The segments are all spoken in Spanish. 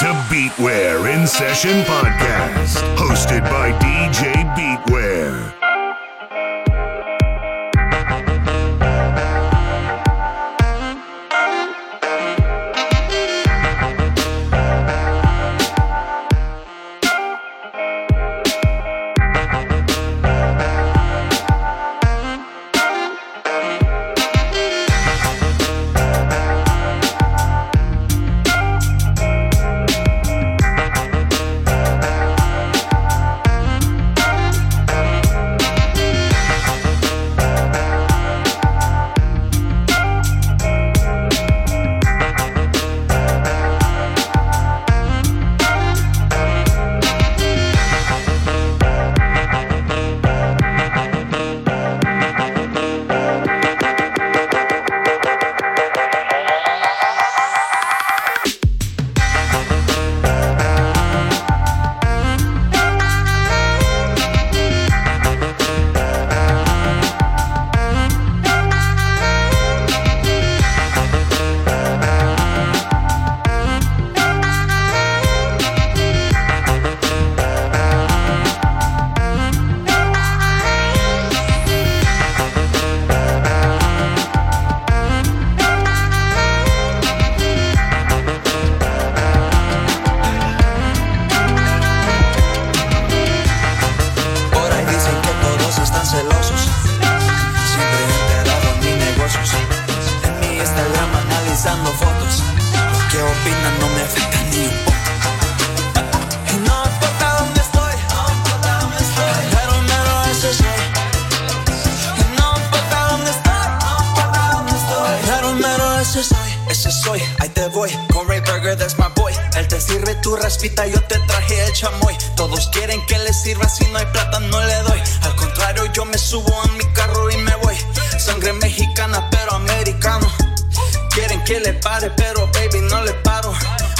To Beatware in Session Podcast, hosted by DJ Beatware. Analizando fotos. Lo que opinan no me afecta ni un poco. Y no importa dónde estoy. Pero mero ese soy. Y no importa dónde estoy. Pero mero ese soy. Ese soy, ahí te voy. Con Ray Burger, that's my boy. Él te sirve tu raspita, yo te traje el chamoy. Todos quieren que le sirva, si no hay plata no le doy. Al contrario, yo me subo a mi carro y me voy. Sangre mexicana, pero americano. Quieren que le pare, pero baby no le paro.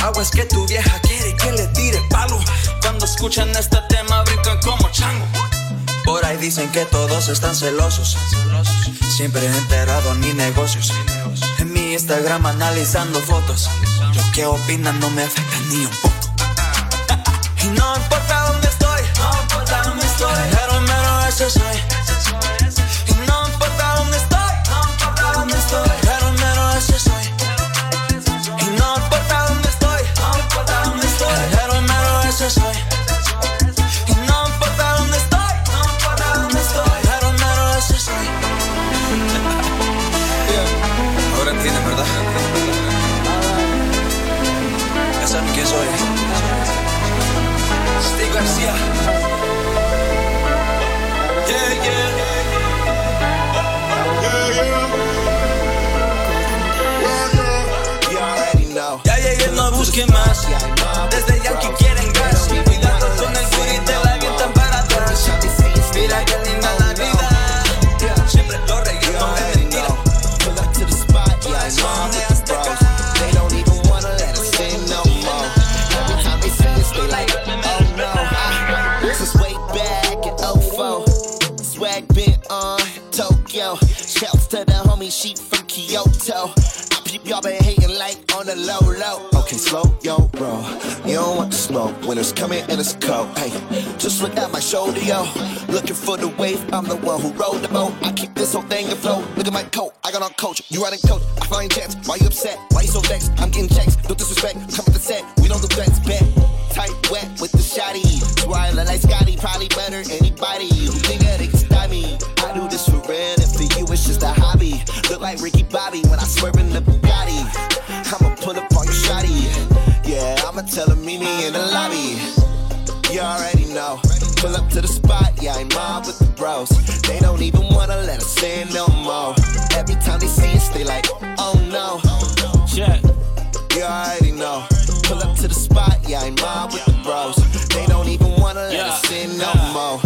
Aguas que tu vieja quiere que le tire palo. Cuando escuchan este tema, brincan como chango. Por ahí dicen que todos están celosos. Siempre enterado en mis negocios. En mi Instagram analizando fotos. Lo que opinan no me afecta ni un poco. Y no importa dónde busquen más. It's coming and it's cold. Hey, just look at my shoulder, yo. Looking for the wave, I'm the one who rode the boat. I keep this whole thing afloat. Look at my coat, I got on coach. You riding coach, I flying jets. Why you upset? Why you so vexed? I'm getting checks, no disrespect. Come with the set, we know the bets bet. Tight wet with the shotty. Swear look like Scotty, probably better anybody. You think that can stop me? I do this for real, and for you it's just a hobby. Look like Ricky Bobby when I swerve in the Bugatti. I'ma pull up on your shotty. Yeah, I'ma tell her meet me already know. Pull up to the spot, yeah, I'm mob with the bros. They don't even wanna let us in no more. Every time they see us, they like, oh no. Check. You already know. Pull up to the spot, yeah, I'm mob with the bros. They don't even wanna let Yeah. us in no more.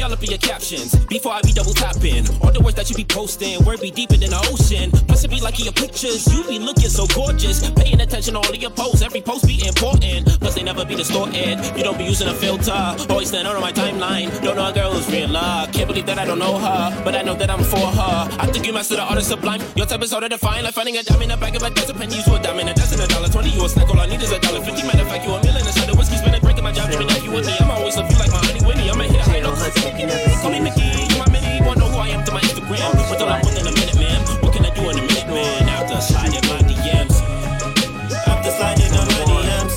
Be all up in your captions before I be double tapping. All the words that you be posting, word be deeper than the ocean. Plus, it be liking your pictures. You be looking so gorgeous. Paying attention to all of your posts. Every post be important. Plus, they never be distorted. You don't be using a filter. Always stand out on my timeline. Don't know a girl who's real love. Can't believe that I don't know her. But I know that I'm for her. I think you master the art of sublime. Your type is hard to define. Like finding a diamond in the back of a dozen pennies. You a diamond, a dozen, a dollar. 20, you a snack. All I need is a dollar. 50, matter of fact, you a million. Inside the whiskey, breaking my job. Dreaming that you with me. I'm always love you like my honey Winnie. I'm a hit high notes. Call me Mickey. You my mini. Wanna know who I am to my Instagram. But all I'm within a minute, man. What can I do in a minute, man? After sliding on my DMs. After sliding on my DMs.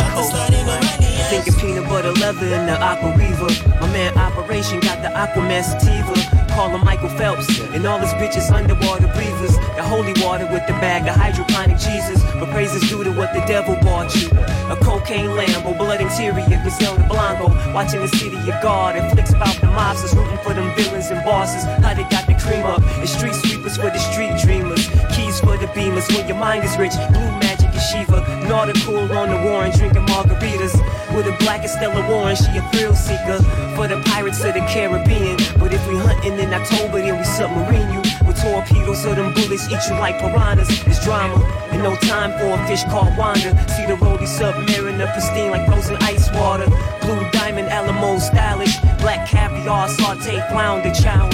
After sliding on my DMs. Thinking peanut butter leather in the aqua reaver. My man Operation got the Aquaman sativa. Call him Michael Phelps. And all his bitches underwater breathers. The holy water with the bag of hydroponic Jesus. But praises due to what the devil bought you. A cocaine Lambo, blood interior, Griselda Blanco. Watching the city of God and flicks about the mobsters. Rooting for them villains and bosses. How they got the cream up. And street sweepers for the street dreamers. Keys for the beamers. When your mind is rich, blue magic is Shiva. Nautical on the Warren, drinking margaritas. With a black Stella Warren, she a thrill seeker. For the pirates of the Caribbean. But if we hunting in October, then we submarine you. With torpedoes so them bullets eat you like piranhas. It's drama, and no time for a fish called Wanda. See the roadie submariner, pristine like frozen ice water. Blue diamond, Alamo stylish. Black caviar, saute, flounder, chow.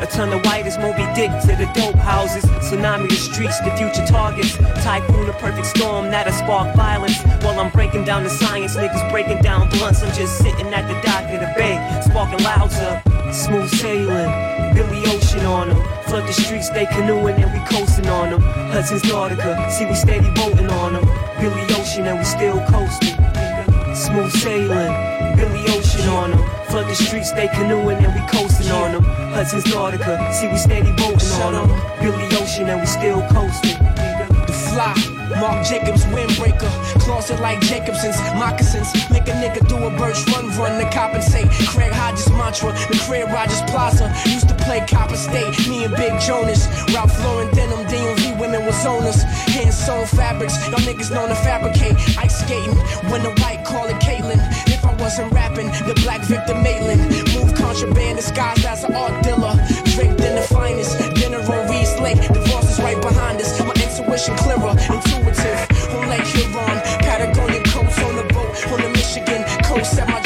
A ton of white is Moby Dick to the dope houses. Tsunami the streets, the future targets. Typhoon, a perfect storm, that'll spark violence. While I'm breaking down the science, niggas breaking down blunts. I'm just sitting at the dock of the bay, sparking louds up. Smooth sailing, Billy Ocean on them. Flood the streets, they canoeing and we coasting on them. Hudson's Nautica, see we steady boating on them. Billy Ocean and we still coasting. Smooth sailing, On them. Flood the streets, they canoeing and we coasting on them. Hudson's Nautica, see we steady boating on them. Billy Ocean and we still coasting. The fly, Mark Jacobs, windbreaker. Closet like Jacobson's moccasins. Make a nigga do a burst run run to compensate. Craig Hodges mantra, the Craig Rogers Plaza. Used to play Copper State, me and Big Jonas. Ralph Lauren denim, DMV women was owners. Hand sewn fabrics, y'all niggas known to fabricate. Ice skating, when the white call it Caitlyn. Wasn't rapping, the black Victor Maitland. Move contraband disguised as an art dealer. Draped in the finest, dinner on Reese Lake. Divorce is right behind us. My intuition clearer, intuitive. On Lake Huron, Patagonia coast on the boat. On the Michigan coast, set my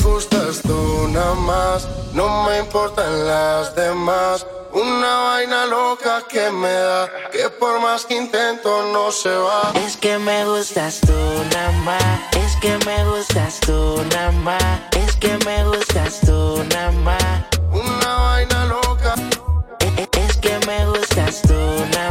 nada más, no me importan las demás. Una vaina loca que me da, que por más que intento no se va. Es que me gustas tú nada más, es que me gustas tú nada más, es que me gustas tú nada más. Una vaina loca, Es que me gustas tú nada más,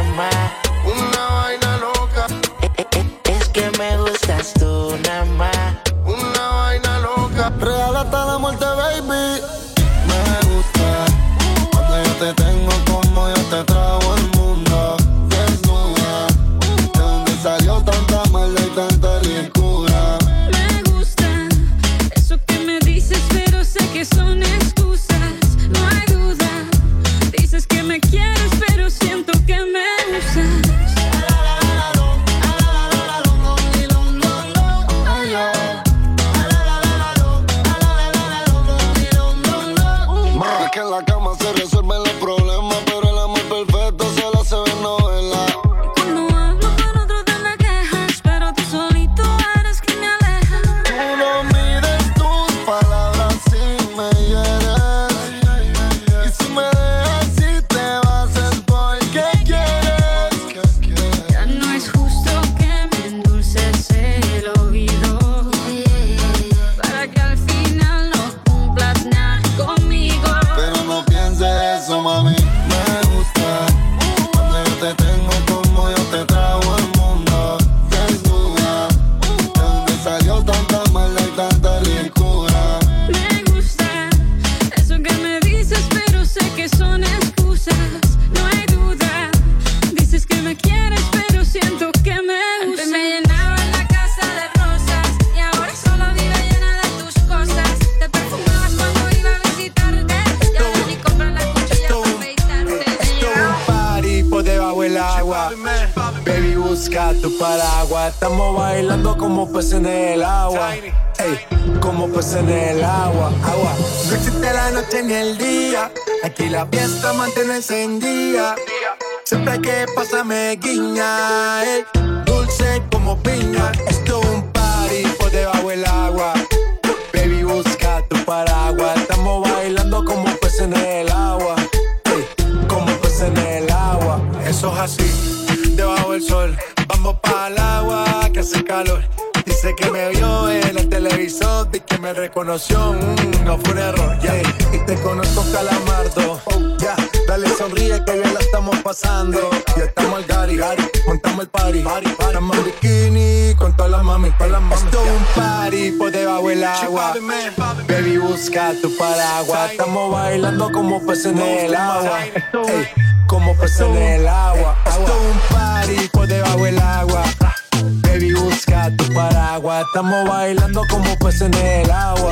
como peces en el agua. Ey, como peces en el agua. Agua. No existe la noche ni el día. Aquí la fiesta mantiene encendida. Siempre que pasa me guiña. ey, dulce como piña. Esto es un party por debajo del agua. Baby, busca tu paraguas. Estamos bailando como peces en el agua. Ey, como peces en el agua. Eso es así, debajo del sol. Vamos para el agua que hace calor. Dice que me vio en el televisor y que me reconoció. mm, no fue un error, ya. Y te conozco, calamardo. Oh, ya. Dale, sonríe que bien la estamos pasando. Ya estamos al gari, gari. Montamos el party. party, party. Estamos en bikini con todas las mami, todas las mami. Esto es un party por debajo del agua. Baby, busca tu paraguas. Estamos bailando como peces en el agua. Ey, como peces en el agua. Esto es un party por debajo del agua. Busca tu paraguas. Estamos bailando como peces en el agua.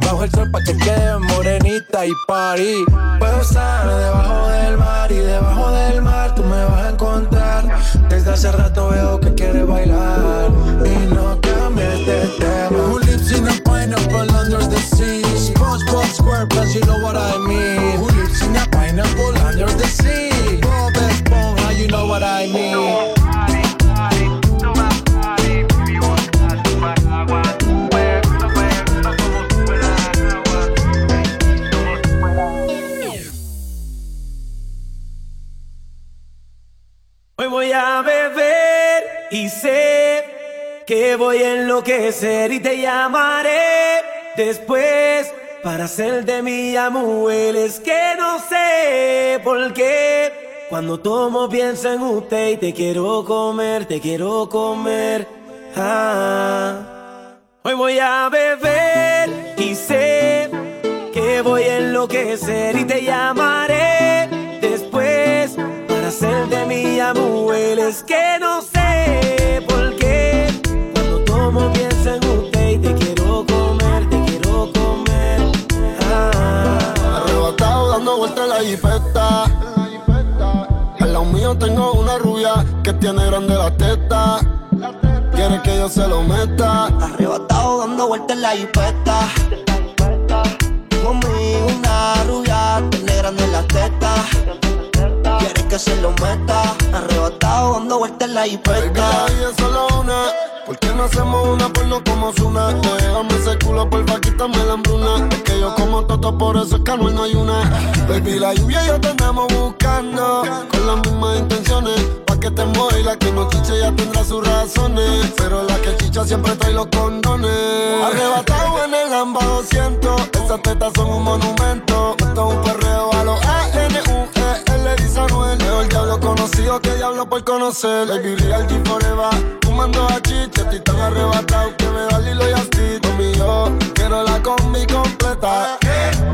Bajo el sol pa' que quede morenita y party. Puedo estar debajo del mar y debajo del mar tú me vas a encontrar. Desde hace rato veo que quieres bailar y no cambies de tema. Who lives in a pineapple under the sea? SpongeBob SquarePants, you know what I mean. Who lives in a pineapple under the sea? Voy a enloquecer y te llamaré después para hacer de mi amor. Es que no sé por qué cuando tomo pienso en usted y te quiero comer, te quiero comer. Ah. Hoy voy a beber y sé que voy a enloquecer y te llamaré después para hacer de mi amor. Es que no sé dando vueltas en la jipeta. Al lado mío tengo una rubia que tiene grande la teta. Quiere que yo se lo meta. Arrebatado dando vueltas en la jipeta. Conmigo una rubia, tiene grande la teta. Quiere que se lo meta. Arrebatado dando vueltas en la Baby, jipeta. la vida es solo una. ¿Por qué no hacemos una porno como Zuna? Déjame ese culo, porfa, quítame la hambruna. Es que yo como toto, por eso es que no hay una. Baby, la lluvia y yo te andamos buscando. Con las mismas intenciones. Pa' que te mueva y la que no chiche ya tendrá sus razones. Pero la que chicha siempre trae los condones. Arrebatado en el Lamba 200. Esas tetas son un monumento. Esto es un perreo conocido que diablo por conocer. Baby, real G forever. Fumando a chiche, estoy tan arrebatado que me da Lilo y Asti. Mami, yo quiero la combi completa.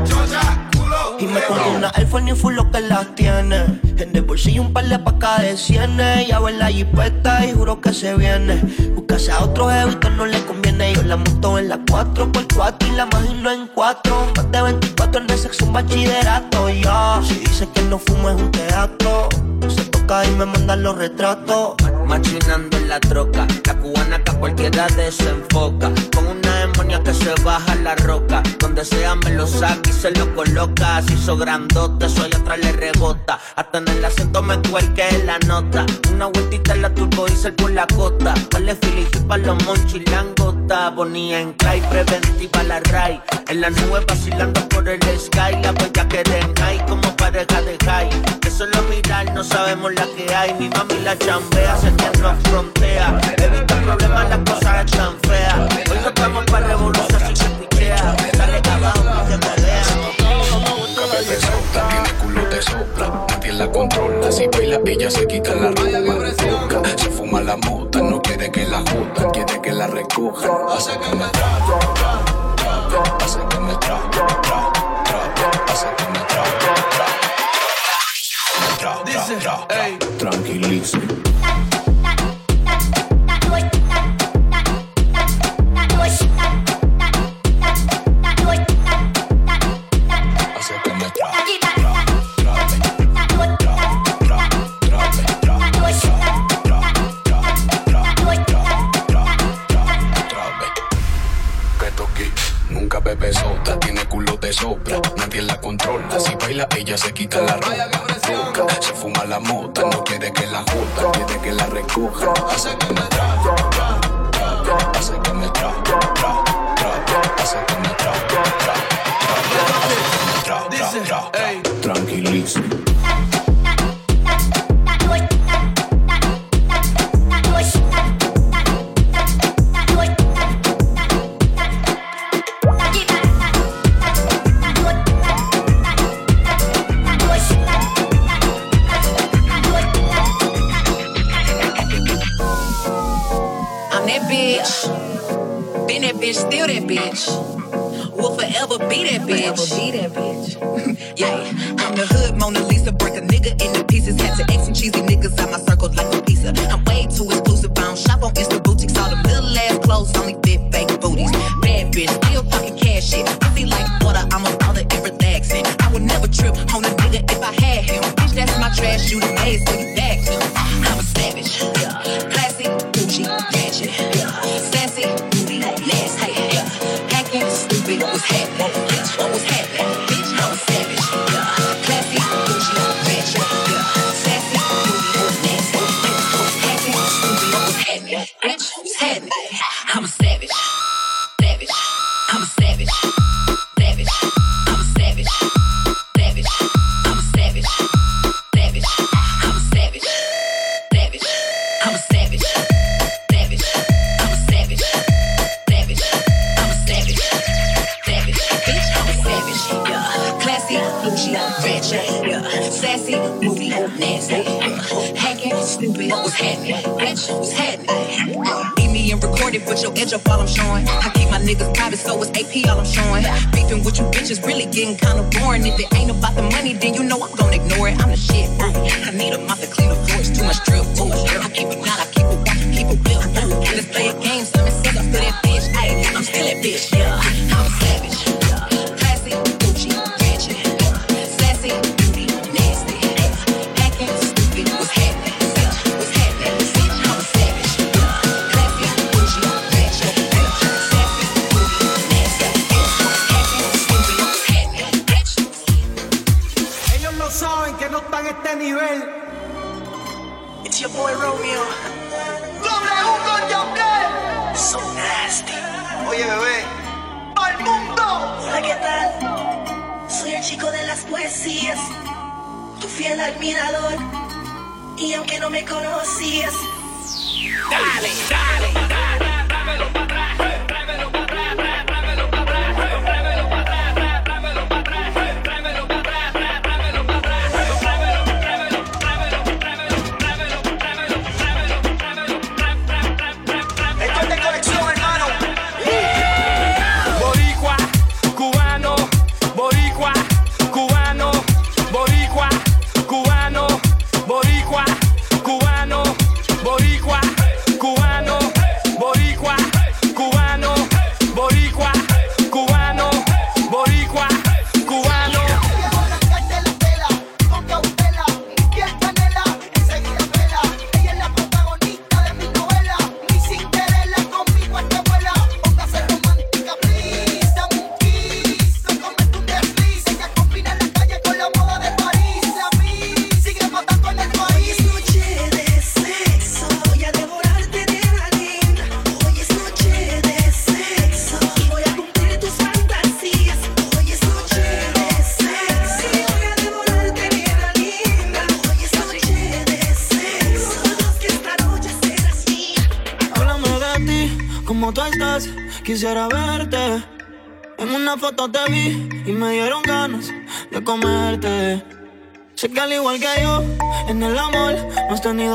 Chocha, culo, Y me pongo una Air Force full lo que las tiene. En el bolsillo un par de pacas de cienes. Ya en la jipeta y juro que se viene. Buscase a otro jevito no le conviene. Yo la monto en la 4x4 y la imagino en 4. Más de 24 en el sexo un bachillerato. Ya, si dice que no fumo es un teatro. Se y me mandan los retratos. Machinando en la troca, la cubana que a cualquiera desenfoca. Con una demonia que se baja la roca. Donde sea me lo saca y se lo coloca. Si hizo grandote, soy atrás le rebota. Hasta en el acento me cuelque la nota. Una vueltita en la turbo diesel por la costa. Dale filigree pa' los monchis langota. Bonía en cry, preventiva la ray. En la nube vacilando por el sky. La bella que den high como pareja de high. Que solo mirar no sabemos la que hay. Mi mami la chambea, se nos frontea. Evita problemas, las cosas están feas. Hoy no estamos para revolución, así que pichea. Dale cabrón, que sopla, tiene culo de sopla, nadie la controla. Si baila, ella se quita la ropa. Se fuma la mota, no quiere que la jodan, quiere que la recojan. Hace que me tra, tra, hace que me tra, tra, Tranquilísimo. Sopla, nadie la controla. Si baila, ella se quita la ropa. Se fuma la mota, no quiere que la joda, quiere que la recoja. Hace que me tra, tra, tra, hace que me tra, tra, tra, hace que me tra, tra, tra, tra, tra, tra, tra, tranquiliza. I'm that bitch, steal that bitch. Will forever be that bitch. be that bitch. yeah, I'm the hood Mona Lisa. Getting kinda boring. If it ain't about the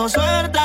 suerte.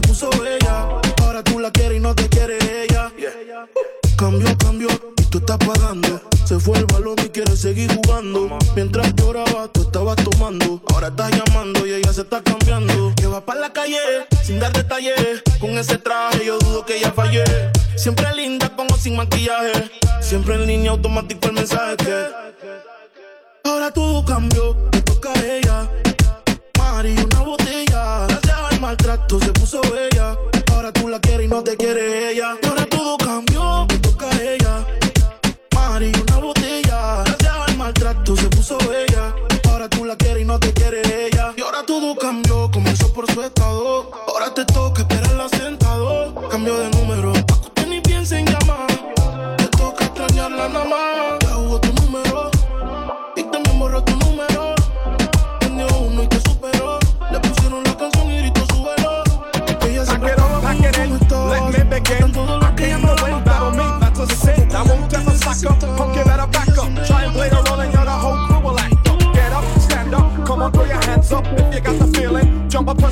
Se puso bella. Ahora tú la quieres y no te quiere ella. Cambió, cambió y tú estás pagando. Se fue el balón y quiere seguir jugando. Mientras lloraba, tú estabas tomando. Ahora estás llamando y ella se está cambiando. Que va para la calle sin dar detalles. Con ese traje yo dudo que ella fallé. Siempre linda como sin maquillaje. Siempre en línea automático el mensaje. Ahora todo cambió, te toca a ella. Mari, una botella. Maltrato se puso bella. Ahora tú la quieres y no te quiere ella. Y ahora todo cambió, te toca a ella. Mari, una botella. Gracias al maltrato se puso bella. Ahora tú la quieres y no te quiere ella. Y ahora todo cambió, comenzó por su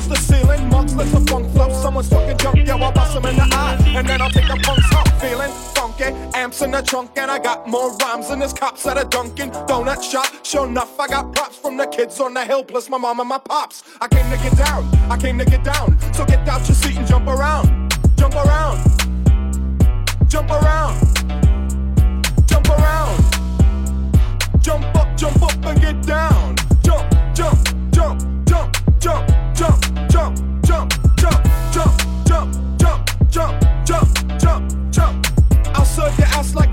the ceiling, monks, let the funk flow. Someone's fucking jump, yeah, I'll bust 'em in the eye. And then I'll take the punks out, feeling funky. Amps in the trunk, and I got more rhymes than this cops at a Dunkin' Donut shop. Sure enough, I got props from the kids on the hill, plus my mom and my pops. I came to get down, I came to get down. So get out your seat and jump around, jump around, jump around, jump around, jump up, jump up and get down. Jump, jump, jump, jump, jump,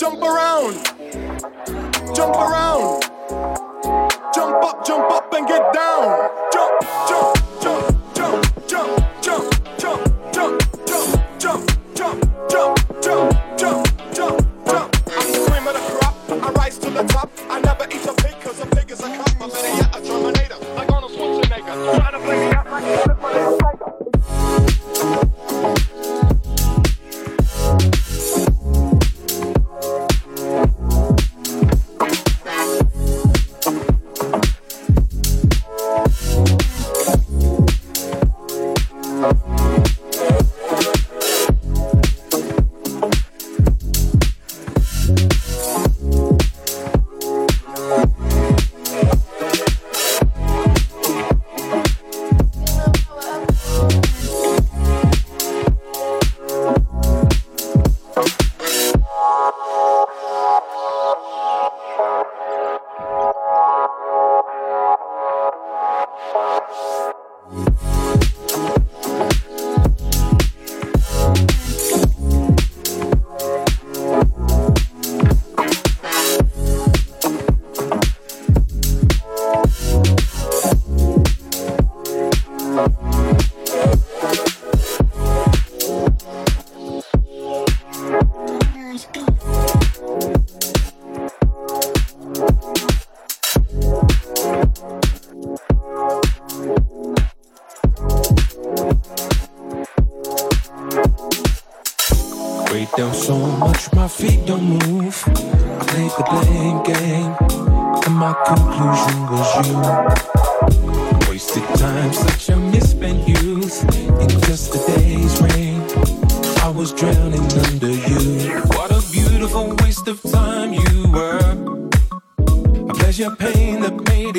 Jump around. Jump around. Jump up, jump up and get down. Jump, jump,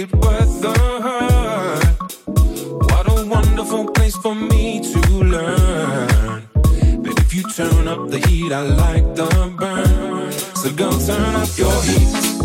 What a wonderful place for me to learn. If you turn up the heat, I like the burn. So go turn up your heat.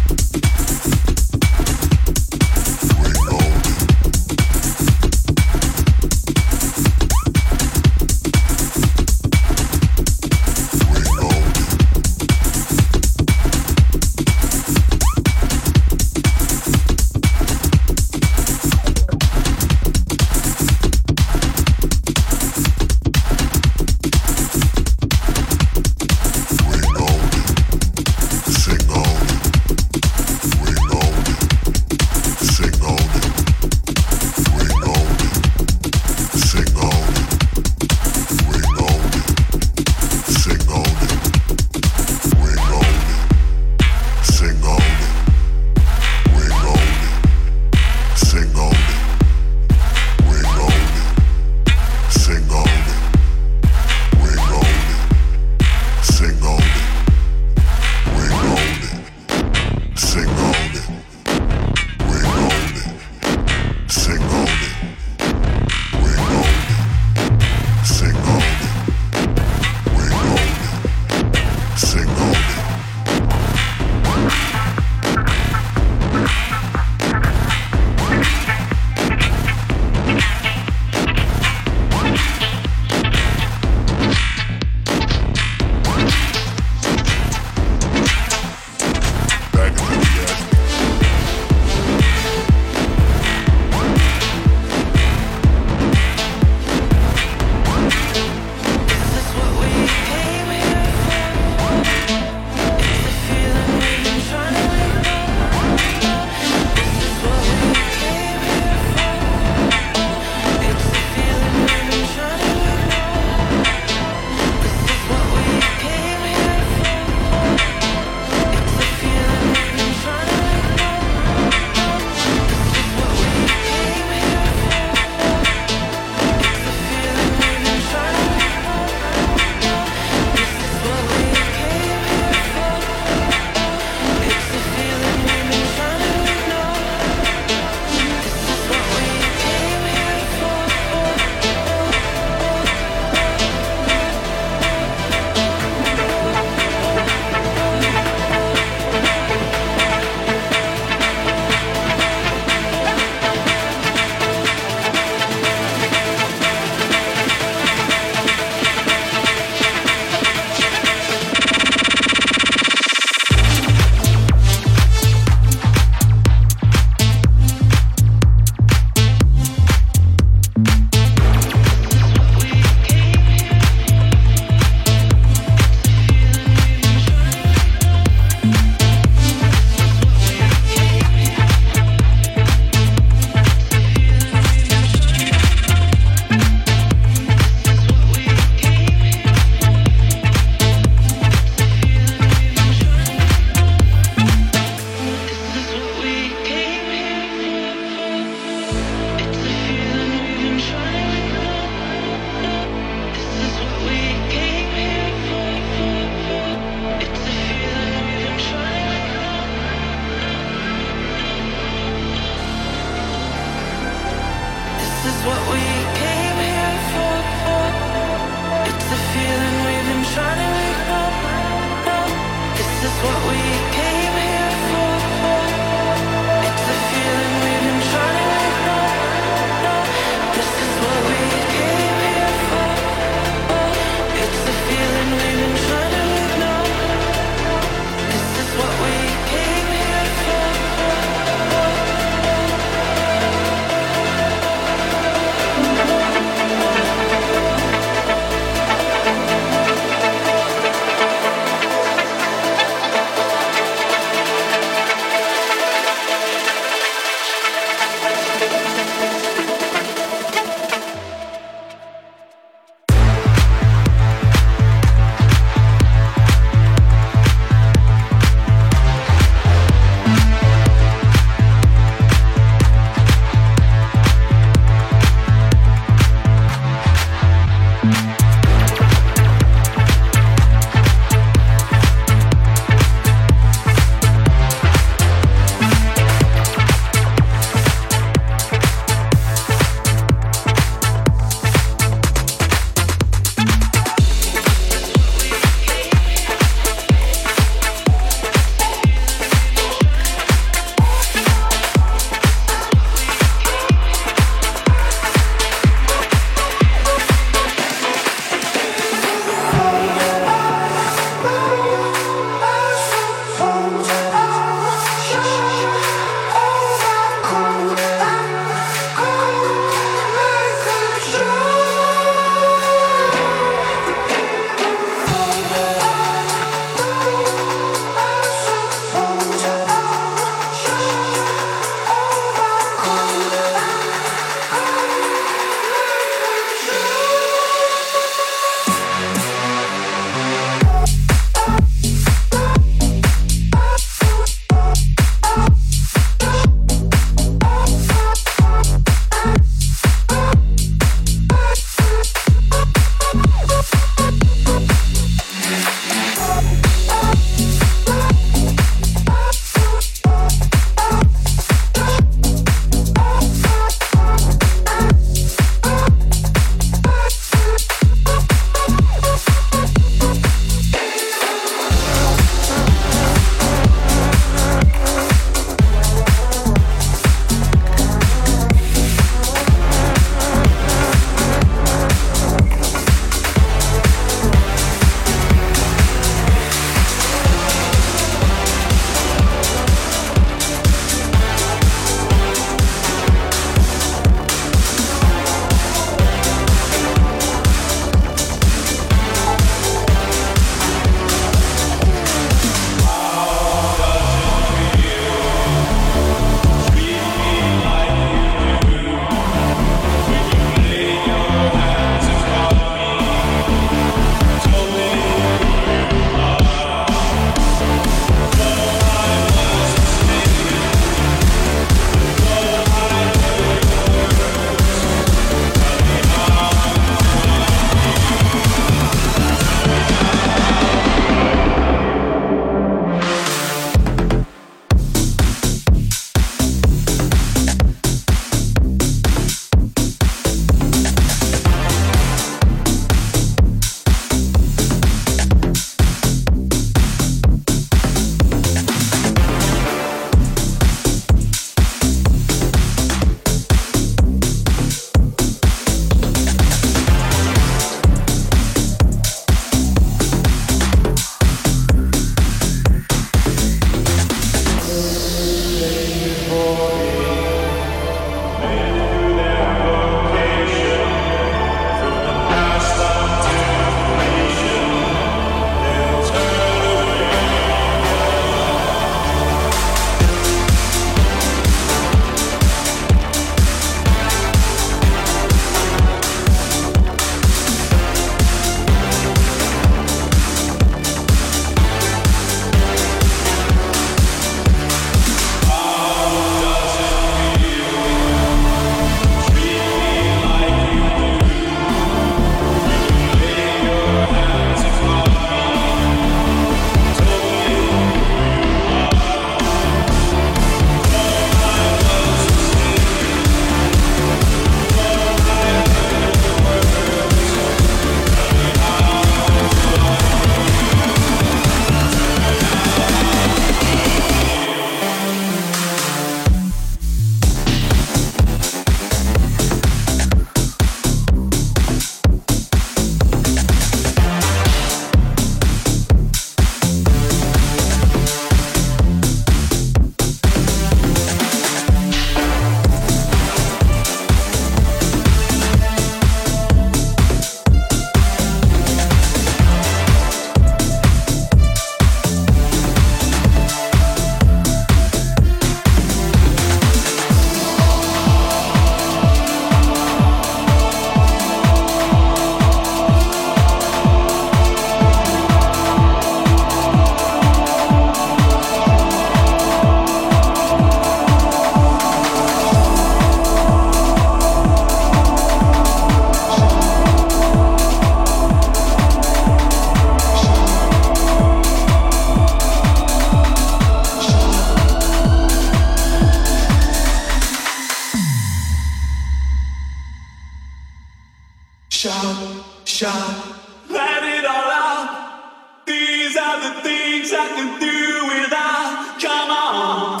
shot. Let it all out. These are the things I can do without. Come on.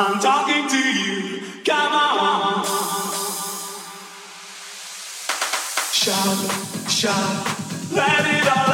I'm talking to you. Come on. shout, shout, Let it all out.